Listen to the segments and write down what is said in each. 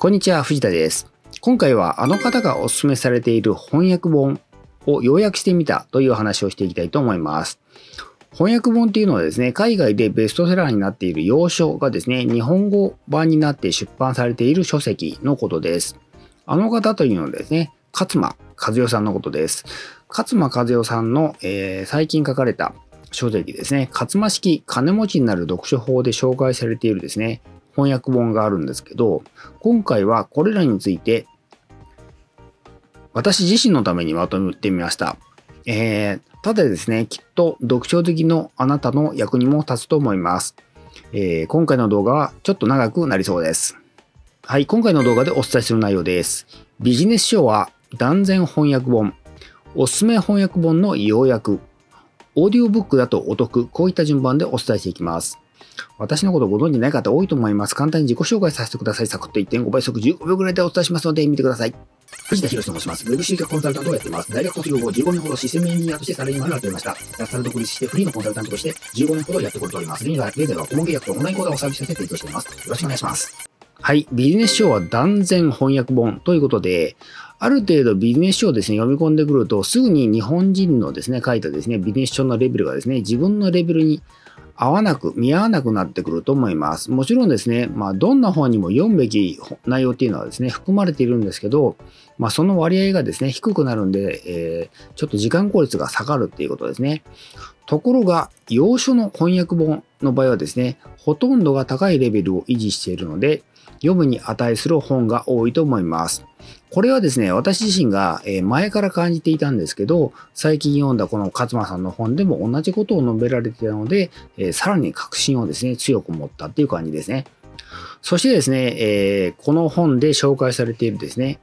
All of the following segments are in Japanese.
こんにちは、藤田です。今回はあの方がお勧めされている翻訳本を要約してみたという話をしていきたいと思います。翻訳本っていうのはですね、海外でベストセラーになっている洋書がですね、日本語版になって出版されている書籍のことです。あの方というのはですね、勝間和代さんのことです。勝間和代さんの、えー、最近書かれた書籍ですね、勝間式金持ちになる読書法で紹介されているですね、翻訳本があるんですけど、今回はこれらについて私自身のためにまとめてみました。えー、ただですね、きっと読書好きのあなたの役にも立つと思います。えー、今回の動画はちょっと長くなりそうです。はい、今回の動画でお伝えする内容です。ビジネス書は断然翻訳本、おすすめ翻訳本の要約、オーディオブックだとお得、こういった順番でお伝えしていきます。私のことご存知ない方多いと思います。簡単に自己紹介させてください。サクッと1.5倍速15秒ぐらいでお伝えしますので見てください。藤田博と申します。ウェブ集客コンサルタントをやっています。大学卒業後15年ほどシステムエンジニアとしてサラリーマンをやっておりました。脱サラ独立してフリーのコンサルタントとして15年ほどやってこれております。現在は顧問契約とオンライン講座をサービスとして提供しています。よろしくお願いします。はい。ビジネス書は断然翻訳本ということで、ある程度ビジネス書をですね、読み込んでくると、すぐに日本人のですね、書いたですね、ビジネス書のレベルがですね、自分のレベルに合わなく、見合わなくなってくると思います。もちろんですね、まあ、どんな本にも読むべき内容っていうのはですね、含まれているんですけど、まあ、その割合がですね、低くなるんで、えー、ちょっと時間効率が下がるっていうことですね。ところが、要所の翻訳本の場合はですね、ほとんどが高いレベルを維持しているので、読むに値する本が多いと思います。これはですね、私自身が前から感じていたんですけど、最近読んだこの勝間さんの本でも同じことを述べられていたので、さらに確信をですね、強く持ったっていう感じですね。そしてですね、えこの本で紹介されているですね、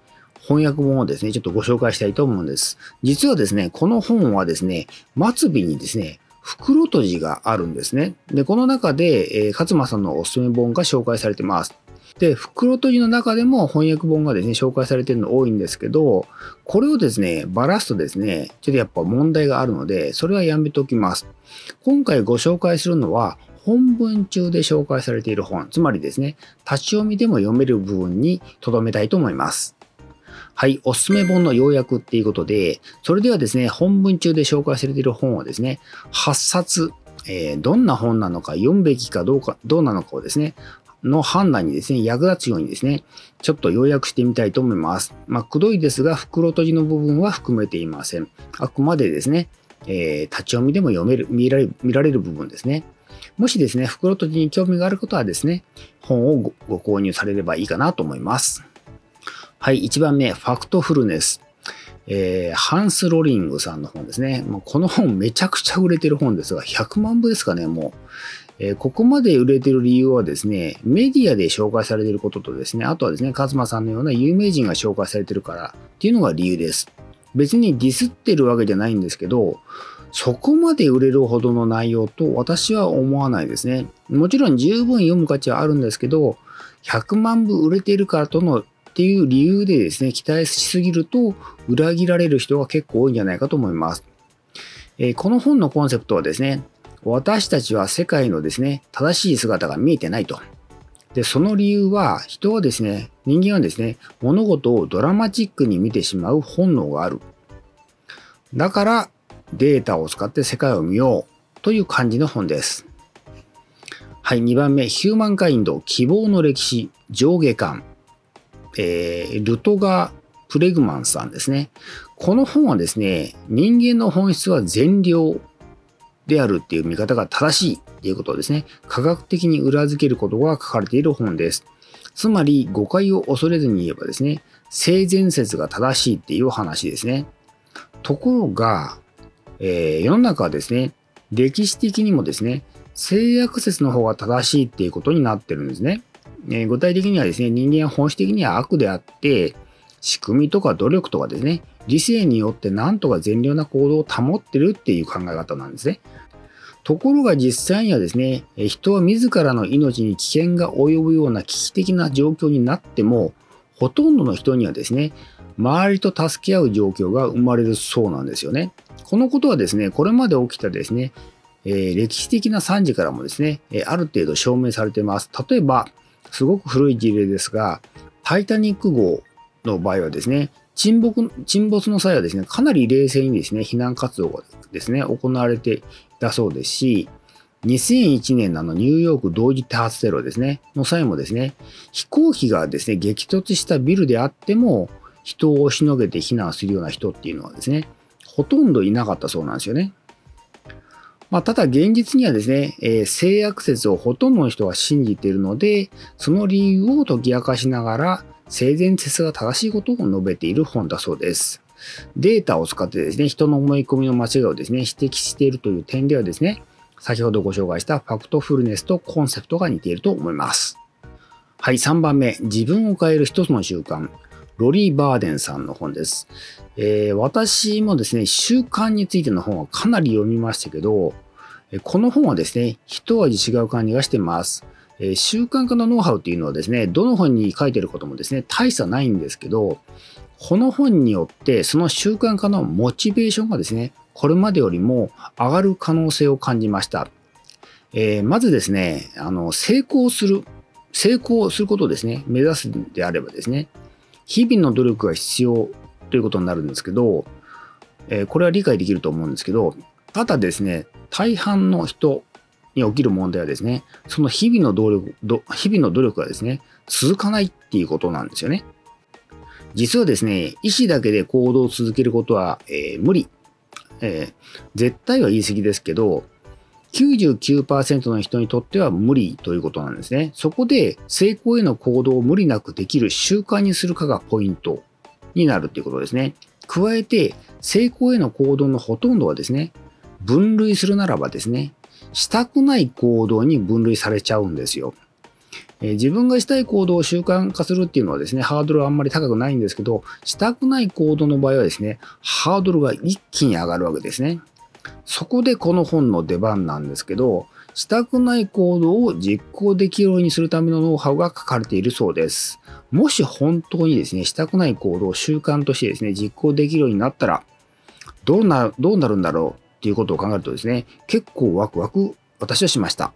翻訳本をですね、ちょっとご紹介したいと思うんです。実はですね、この本はですね、末尾にですね、袋閉じがあるんですね。で、この中で、えー、勝間さんのおすすめ本が紹介されてます。で、袋閉じの中でも翻訳本がですね、紹介されてるの多いんですけど、これをですね、ばらすとですね、ちょっとやっぱ問題があるので、それはやめておきます。今回ご紹介するのは、本文中で紹介されている本、つまりですね、立ち読みでも読める部分に留めたいと思います。はい、おすすめ本の要約っていうことで、それではですね、本文中で紹介されている本をですね、8冊、えー、どんな本なのか読むべきかどうか、どうなのかをですね、の判断にですね、役立つようにですね、ちょっと要約してみたいと思います。まあ、くどいですが、袋閉じの部分は含めていません。あくまでですね、えー、立ち読みでも読める見られる、見られる部分ですね。もしですね、袋閉じに興味があることはですね、本をご購入されればいいかなと思います。はい、1番目、ファクトフルネス。えー、ハンス・ロリングさんの本ですね。もうこの本めちゃくちゃ売れてる本ですが、100万部ですかね、もう。えー、ここまで売れてる理由はですね、メディアで紹介されてることとですね、あとはですね、カズマさんのような有名人が紹介されてるからっていうのが理由です。別にディスってるわけじゃないんですけど、そこまで売れるほどの内容と私は思わないですね。もちろん十分読む価値はあるんですけど、100万部売れてるからとのっていう理由でですね、期待しすぎると裏切られる人が結構多いんじゃないかと思います。えー、この本のコンセプトはですね、私たちは世界のですね、正しい姿が見えてないと。で、その理由は、人はですね、人間はですね、物事をドラマチックに見てしまう本能がある。だから、データを使って世界を見ようという感じの本です。はい、2番目、ヒューマンカインド、希望の歴史、上下感。えー、ルトガー・プレグマンさんですね。この本はですね、人間の本質は善良であるっていう見方が正しいっていうことをですね、科学的に裏付けることが書かれている本です。つまり誤解を恐れずに言えばですね、性善説が正しいっていう話ですね。ところが、えー、世の中はですね、歴史的にもですね、性悪説の方が正しいっていうことになってるんですね。えー、具体的にはですね、人間は本質的には悪であって、仕組みとか努力とかですね、理性によって何とか善良な行動を保ってるっていう考え方なんですね。ところが実際にはですね、人は自らの命に危険が及ぶような危機的な状況になっても、ほとんどの人にはですね、周りと助け合う状況が生まれるそうなんですよね。このことはですね、これまで起きたですね、えー、歴史的な惨事からもですね、えある程度証明されています。例えば、すごく古い事例ですが、タイタニック号の場合はですね、沈没沈没の際はですね、かなり冷静にですね、避難活動がですね、行われていたそうですし、2001年のあのニューヨーク同時多発テロですね、の際もですね、飛行機がですね、激突したビルであっても、人を押しのげて避難するような人っていうのはですね、ほとんどいなかったそうなんですよね。まあ、ただ現実にはですね、えー、性悪説をほとんどの人が信じているので、その理由を解き明かしながら、性善説が正しいことを述べている本だそうです。データを使ってですね、人の思い込みの間違いをですね、指摘しているという点ではですね、先ほどご紹介したファクトフルネスとコンセプトが似ていると思います。はい、3番目、自分を変える一つの習慣。ロリー・バーデンさんの本です。えー、私もですね、習慣についての本はかなり読みましたけど、この本はですね、一味違う感じがしてます。え、習慣化のノウハウっていうのはですね、どの本に書いてることもですね、大差ないんですけど、この本によってその習慣化のモチベーションがですね、これまでよりも上がる可能性を感じました。えー、まずですね、あの、成功する、成功することをですね、目指すんであればですね、日々の努力が必要ということになるんですけど、えー、これは理解できると思うんですけど、ただですね、大半の人に起きる問題はですね、その日々の努力、日々の努力がですね、続かないっていうことなんですよね。実はですね、意思だけで行動を続けることは、えー、無理、えー、絶対は言い過ぎですけど、99%の人にとっては無理ということなんですね。そこで成功への行動を無理なくできる習慣にするかがポイントになるということですね。加えて、成功への行動のほとんどはですね、分類するならばですね、したくない行動に分類されちゃうんですよ。えー、自分がしたい行動を習慣化するっていうのはですね、ハードルはあんまり高くないんですけど、したくない行動の場合はですね、ハードルが一気に上がるわけですね。そこでこの本の出番なんですけど、したくない行動を実行できるようにするためのノウハウが書かれているそうです。もし本当にですね、したくない行動を習慣としてですね、実行できるようになったら、どうな、どうなるんだろう？っていうことを考えるとですね、結構ワクワク私はしました。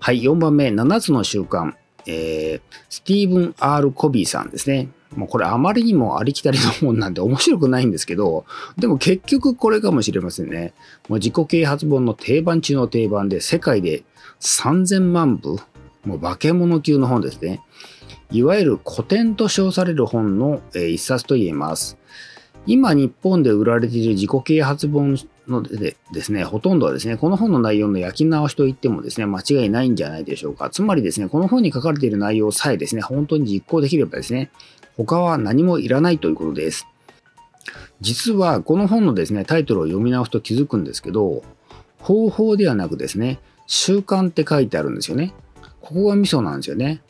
はい、4番目、7つの習慣。えー、スティーブン・ R・ コビーさんですね。もうこれあまりにもありきたりの本なんで面白くないんですけど、でも結局これかもしれませんね。もう自己啓発本の定番中の定番で世界で3000万部、もう化け物級の本ですね。いわゆる古典と称される本の、えー、一冊と言えます。今日本で売られている自己啓発本のでですね、ほとんどはですね、この本の内容の焼き直しといってもですね、間違いないんじゃないでしょうか。つまりですね、この本に書かれている内容さえですね、本当に実行できればですね、他は何もいらないということです。実はこの本のですね、タイトルを読み直すと気づくんですけど、方法ではなくですね、習慣って書いてあるんですよね。ここがミソなんですよね。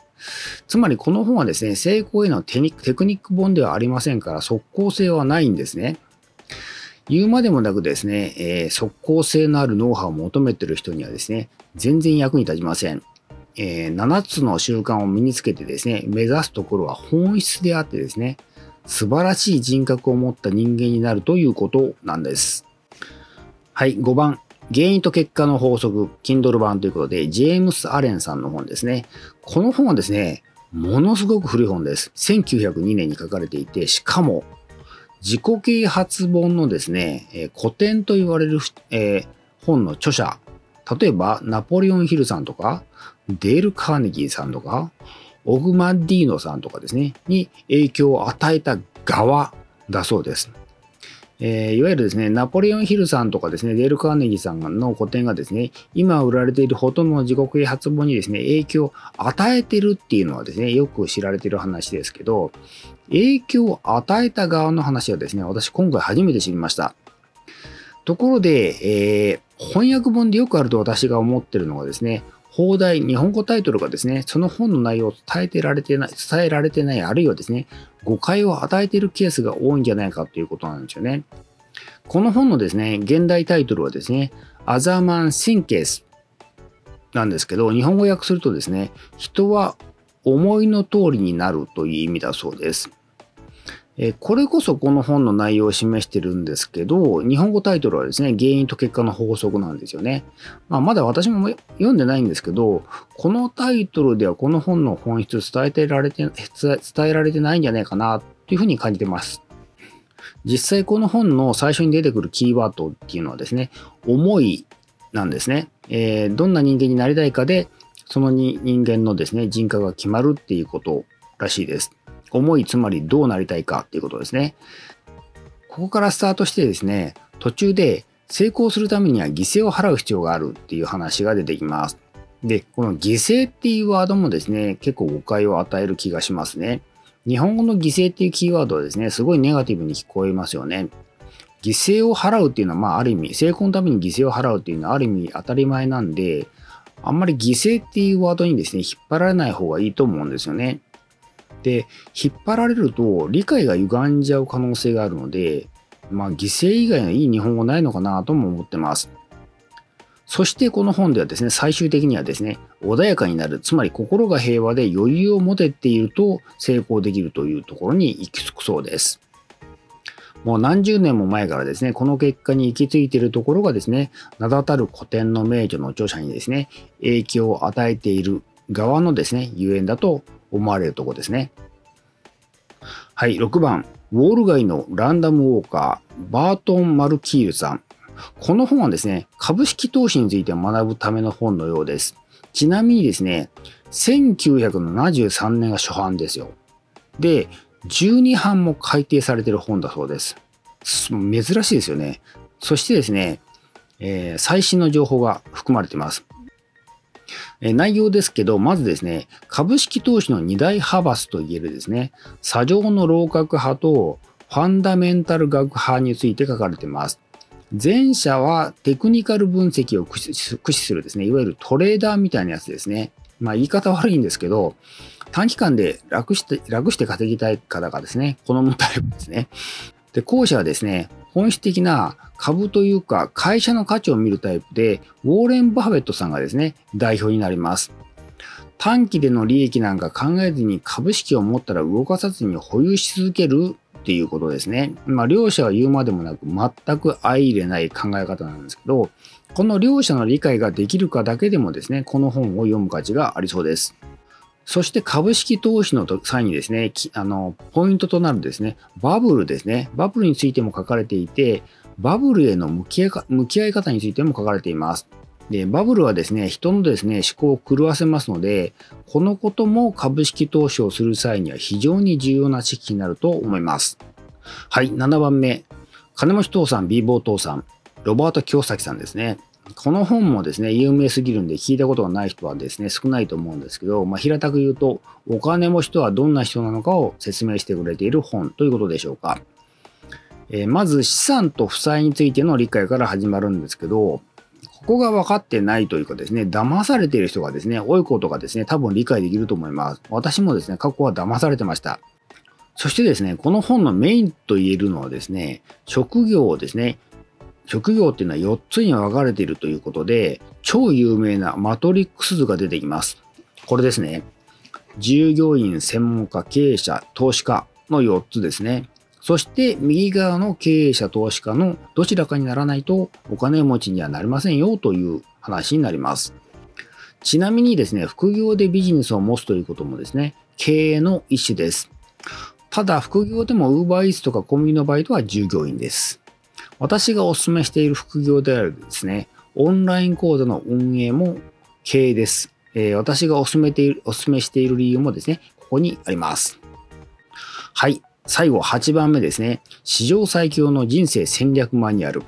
つまりこの本はですね、成功へのテクニック本ではありませんから、即効性はないんですね。言うまでもなくですね、えー、即効性のあるノウハウを求めている人にはですね、全然役に立ちません。えー、7つの習慣を身につけてですね、目指すところは本質であってですね、素晴らしい人格を持った人間になるということなんです。はい、5番。原因と結果の法則、Kindle 版ということで、ジェームス・アレンさんの本ですね。この本はですね、ものすごく古い本です。1902年に書かれていて、しかも、自己啓発本のですね、え古典と言われる、え、本の著者、例えばナポレオン・ヒルさんとか、デール・カーネギーさんとか、オグマンディーノさんとかですね、に影響を与えた側だそうです。えー、いわゆるですね、ナポレオン・ヒルさんとかですね、デール・カーネギーさんの古典がですね、今売られているほとんどの自己啓発本にですね、影響を与えてるっていうのはですね、よく知られてる話ですけど、影響を与えた側の話はですね、私今回初めて知りました。ところで、えー、翻訳本でよくあると私が思ってるのがですね、放題、日本語タイトルがですね、その本の内容を伝えてられてない、伝えられてない、あるいはですね、誤解を与えているケースが多いんじゃないかということなんですよね。この本のですね、現代タイトルはですね、アザーマン・シンケースなんですけど、日本語訳するとですね、人は思いの通りになるという意味だそうです。えこれこそこの本の内容を示してるんですけど、日本語タイトルはですね、原因と結果の法則なんですよね。まあ、まだ私も読んでないんですけど、このタイトルではこの本の本質伝えてられて、伝えられてないんじゃないかなというふうに感じてます。実際この本の最初に出てくるキーワードっていうのはですね、思いなんですね。えー、どんな人間になりたいかで、その人間のですね、人格が決まるっていうことらしいです。思い、つまりどうなりたいかっていうことですね。ここからスタートしてですね、途中で成功するためには犠牲を払う必要があるっていう話が出てきます。で、この犠牲っていうワードもですね、結構誤解を与える気がしますね。日本語の犠牲っていうキーワードはですね、すごいネガティブに聞こえますよね。犠牲を払うっていうのは、まあ、ある意味、成功のために犠牲を払うっていうのは、ある意味当たり前なんで、あんまり犠牲っていうワードにですね、引っ張られない方がいいと思うんですよね。で、引っ張られると理解が歪んじゃう可能性があるので、まあ、犠牲以外のいい日本語ないのかなとも思ってます。そしてこの本ではですね、最終的にはですね、穏やかになる、つまり心が平和で余裕を持てていると成功できるというところに行き着くそうです。もう何十年も前からですね、この結果に行き着いているところがですね、名だたる古典の名著の著者にですね、影響を与えている側のですね、ゆえんだと思われるとこですね。はい、6番、ウォール街のランダムウォーカー、バートン・マルキールさん。この本はですね、株式投資について学ぶための本のようです。ちなみにですね、1973年が初版ですよ。で、12版も改訂されてる本だそうです。珍しいですよね。そしてですね、えー、最新の情報が含まれています。え内容ですけど、まずですね、株式投資の2大派閥といえるですね、砂上の楼閣派とファンダメンタル学派について書かれています。前者はテクニカル分析を駆使するですね、いわゆるトレーダーみたいなやつですね。まあ言い方悪いんですけど、短期間で楽して、楽して稼ぎたい方がですね、好むタイプですね。で、後者はですね、本質的な株というか会社の価値を見るタイプで、ウォーレン・バフェットさんがですね、代表になります。短期での利益なんか考えずに株式を持ったら動かさずに保有し続けるっていうことですね。まあ、両者は言うまでもなく全く相入れない考え方なんですけど、この両者の理解ができるかだけでもですね、この本を読む価値がありそうです。そして株式投資の際にですね、あの、ポイントとなるですね、バブルですね。バブルについても書かれていて、バブルへの向き合い向き合い方についても書かれています。で、バブルはですね、人のですね、思考を狂わせますので、このことも株式投資をする際には非常に重要な知識になると思います。はい、7番目。金持ち父さん、ビーボー父さん、ロバート京崎さんですね。この本もですね、有名すぎるんで聞いたことがない人はですね、少ないと思うんですけど、まあ、平たく言うと、お金持ちとはどんな人なのかを説明してくれている本ということでしょうか。えー、まず資産と負債についての理解から始まるんですけど、ここが分かってないというかですね、騙されている人がですね、多いことがですね、多分理解できると思います。私もですね、過去は騙されてました。そしてですね、この本のメインと言えるのはですね、職業をですね、職業っていうのは4つに分かれているということで、超有名なマトリックス図が出てきます。これですね。従業員、専門家、経営者、投資家の4つですね。そして右側の経営者、投資家のどちらかにならないとお金持ちにはなりませんよという話になります。ちなみにですね、副業でビジネスを持つということもですね、経営の一種です。ただ、副業でも UberEats とかコンビニのバイトは従業員です。私がお勧めしている副業であるですね、オンライン講座の運営も経営です。えー、私がお勧めている、お勧めしている理由もですね、ここにあります。はい。最後8番目ですね。史上最強の人生戦略マニュアル。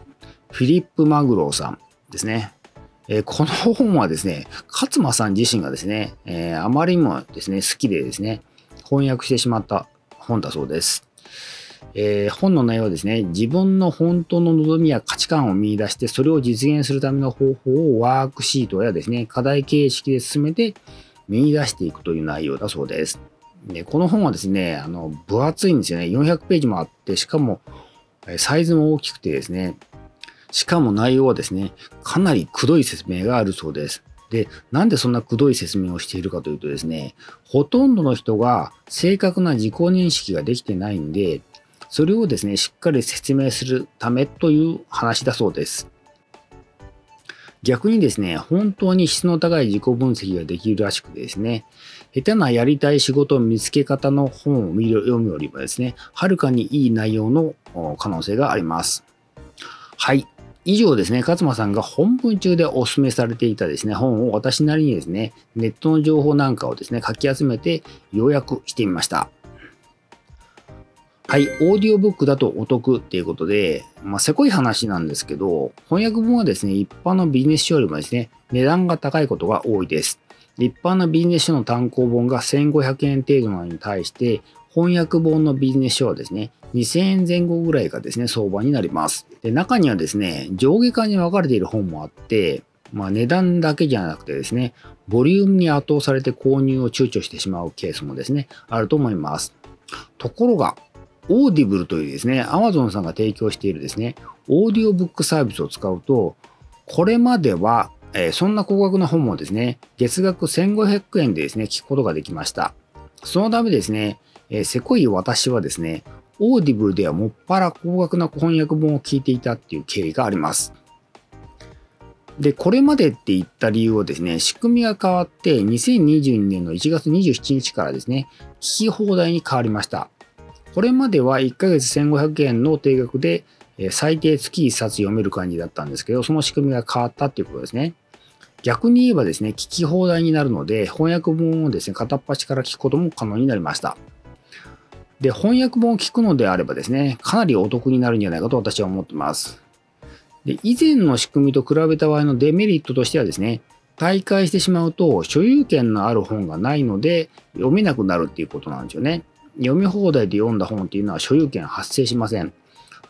フィリップ・マグローさんですね。えー、この本はですね、勝間さん自身がですね、えー、あまりにもですね、好きでですね、翻訳してしまった本だそうです。えー、本の内容はですね、自分の本当の望みや価値観を見出して、それを実現するための方法をワークシートやですね、課題形式で進めて見出していくという内容だそうです。でこの本はですね、あの、分厚いんですよね。400ページもあって、しかも、サイズも大きくてですね、しかも内容はですね、かなりくどい説明があるそうです。で、なんでそんなくどい説明をしているかというとですね、ほとんどの人が正確な自己認識ができてないんで、それをですね、しっかり説明するためという話だそうです。逆にですね、本当に質の高い自己分析ができるらしくてですね、下手なやりたい仕事見つけ方の本を読むよりもですね、はるかにいい内容の可能性があります。はい。以上ですね、勝間さんが本文中でお勧めされていたですね、本を私なりにですね、ネットの情報なんかをですね、書き集めて要約してみました。はい、オーディオブックだとお得っていうことで、まあ、せこい話なんですけど、翻訳本はですね、一般のビジネス書よりもですね、値段が高いことが多いです。一般のビジネス書の単行本が1500円程度なのに対して、翻訳本のビジネス書はですね、2000円前後ぐらいがですね、相場になります。で、中にはですね、上下巻に分かれている本もあって、まあ値段だけじゃなくてですね、ボリュームに圧倒されて購入を躊躇してしまうケースもですね、あると思います。ところが、 Audible というですね、Amazon さんが提供しているですね、オーディオブックサービスを使うと、これまでは、えー、そんな高額な本もですね、月額1500円でですね、聞くことができました。そのためですね、えー、せこい私はですね、 Audible ではもっぱら高額な翻訳本を聞いていたっていう経緯があります。で、これまでって言った理由をですね、仕組みが変わって2022年の1月27日からですね、聞き放題に変わりました。これまでは1ヶ月1500円の定額で最低月1冊読める感じだったんですけど、その仕組みが変わったっていうことですね。逆に言えばですね、聞き放題になるので、翻訳本をですね、片っ端から聞くことも可能になりました。で、翻訳本を聞くのであればですね、かなりお得になるんじゃないかと私は思ってます。で、以前の仕組みと比べた場合のデメリットとしてはですね、大会してしまうと所有権のある本がないので読めなくなるっていうことなんですよね。読み放題で読んだ本っていうのは所有権発生しません。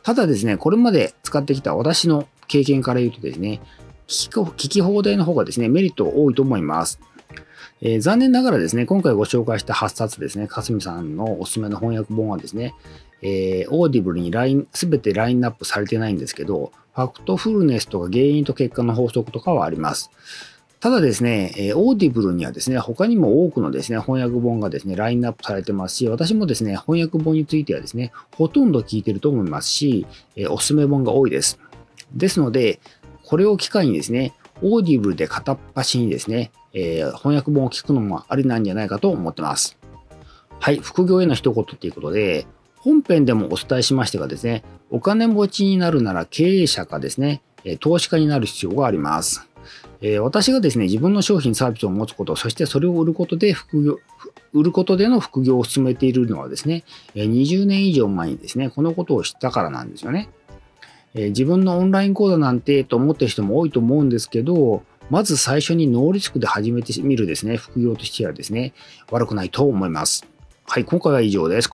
ただですね、これまで使ってきた私の経験から言うとですね、聞き放題の方がですね、メリット多いと思います。えー、残念ながらですね、今回ご紹介した8冊ですね、かすみさんのおすすめの翻訳本はですね、えー、 Audible にライン、すべてラインナップされてないんですけど、 FACTFULNESS とか原因と結果の法則とかはあります。ただですね、えー、 Audible にはですね、他にも多くのですね、翻訳本がですね、ラインナップされてますし、私もですね、翻訳本についてはですね、ほとんど聞いてると思いますし、えー、おすすめ本が多いです。ですので、これを機会にですね、 Audible で片っ端にですね、えー、翻訳本を聞くのもありなんじゃないかと思ってます。はい、副業への一言ということで、本編でもお伝えしましたがですね、お金持ちになるなら経営者かですね、投資家になる必要があります。え私がですね、自分の商品、サービスを持つこと、そしてそれを売ることで副業、売ることでの副業を勧めているのはですね、20年以上前にですね、このことを知ったからなんですよね。え自分のオンライン講座なんてと思ってる人も多いと思うんですけど、まず最初にノーリスクで始めてみるですね、副業としてはですね、悪くないと思います。はい、今回は以上です。